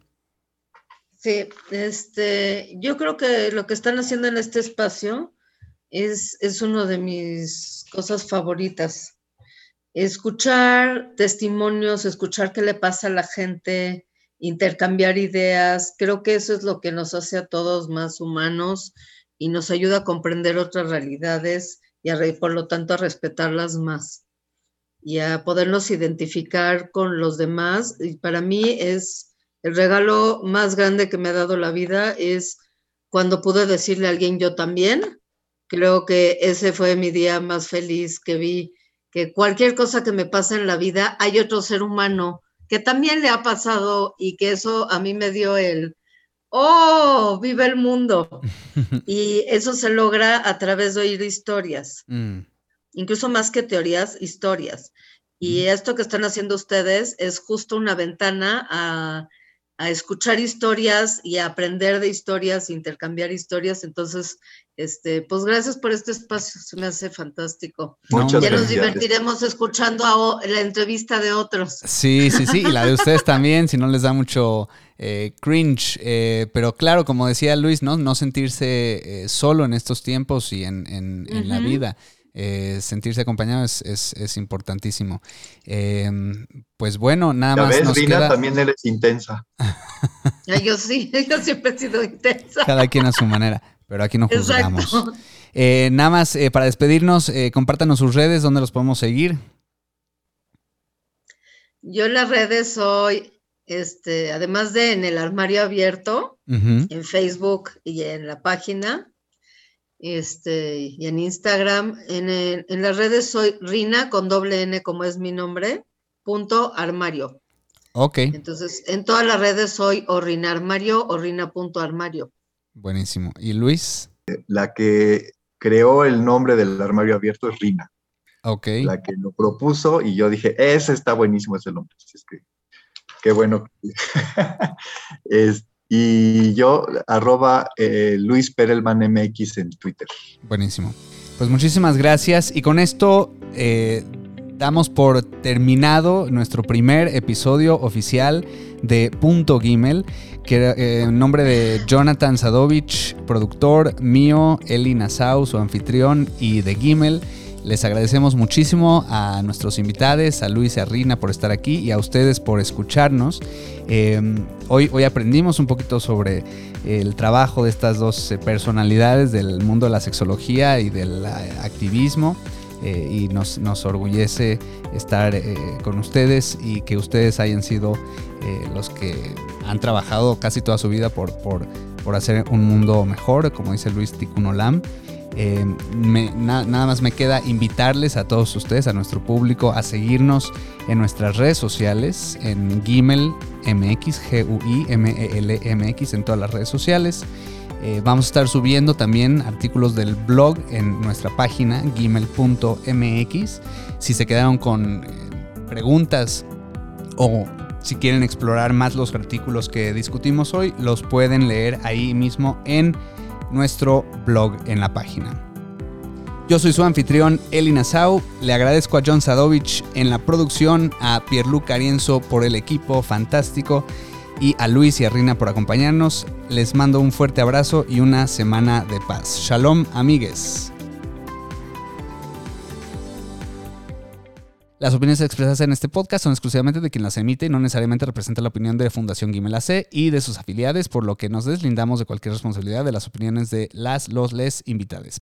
Sí, este, yo creo que lo que están haciendo en este espacio es, es una de mis cosas favoritas. Escuchar testimonios, escuchar qué le pasa a la gente, intercambiar ideas. Creo que eso es lo que nos hace a todos más humanos y nos ayuda a comprender otras realidades y a, por lo tanto a respetarlas más y a podernos identificar con los demás. Y para mí es el regalo más grande que me ha dado la vida es cuando pude decirle a alguien yo también. Creo que ese fue mi día más feliz que vi que cualquier cosa que me pasa en la vida hay otro ser humano que también le ha pasado y que eso a mí me dio el, oh, vive el mundo. y eso se logra a través de oír historias, mm. incluso más que teorías, historias. Y mm. esto que están haciendo ustedes es justo una ventana a, a escuchar historias y a aprender de historias, intercambiar historias. Entonces, este, pues gracias por este espacio, se me hace fantástico. Muchas ya nos divertiremos escuchando la entrevista de otros. Sí, sí, sí, y la de ustedes también, si no les da mucho eh, cringe. Eh, pero claro, como decía Luis, ¿no? No sentirse eh, solo en estos tiempos y en, en, la vida. Eh, sentirse acompañado es, es, es importantísimo. Eh, pues bueno, nada Ya más. ves, nos Rina, queda también eres intensa. Yo sí, yo siempre he sido intensa. cada quien a su manera, pero aquí no juzgamos. Eh, nada más, eh, para despedirnos, eh, compártanos sus redes, donde los podemos seguir. Yo en las redes soy, este, además de en el armario abierto, en Facebook y en la página, este, y en Instagram, en, el- en las redes soy Rina con doble N como es mi nombre, punto armario. Ok, Entonces, en todas las redes soy o Rina Armario o Rina punto armario. Buenísimo. ¿Y Luis? La que creó el nombre del armario abierto es Rina, Ok, la que lo propuso y yo dije, ese está buenísimo ese nombre. Así es que, qué bueno. Es- y yo, arroba eh, Luis Perelman MX en Twitter. buenísimo. Pues muchísimas gracias. Y con esto eh, damos por terminado nuestro primer episodio oficial de Punto Gimel, que era, eh, en nombre de Jonathan Sadovich, productor mío, Eli Nassau, su anfitrión, y de Gimel. Les agradecemos muchísimo a nuestros invitados, a Luis y a Rina por estar aquí y a ustedes por escucharnos. Eh, hoy, hoy aprendimos un poquito sobre el trabajo de estas dos eh, personalidades del mundo de la sexología y del eh, activismo. Eh, y nos, nos orgullece estar eh, con ustedes y que ustedes hayan sido eh, los que han trabajado casi toda su vida por, por, por hacer un mundo mejor, como dice Luis Ticunolam. Eh, nada más me queda invitarles a todos ustedes, a nuestro público, a seguirnos en nuestras redes sociales, en Gimel MX, G-U-I-M-E-L-M-X, en todas las redes sociales. Eh, vamos a estar subiendo también artículos del blog en nuestra página gimel.mx. Si se quedaron con eh, preguntas o si quieren explorar más los artículos que discutimos hoy, los pueden leer ahí mismo en nuestro blog en la página. Yo soy su anfitrión Eli Nassau. Le agradezco a John Sadovich en la producción, a Pierluc Arienzo por el equipo fantástico y a Luis y a Rina por acompañarnos. Les mando un fuerte abrazo y una semana de paz. Shalom, amigues. Las opiniones expresadas en este podcast son exclusivamente de quien las emite y no necesariamente representan la opinión de Fundación Gimel AC y de sus afiliados, por lo que nos deslindamos de cualquier responsabilidad de las opiniones de las, los, les invitades.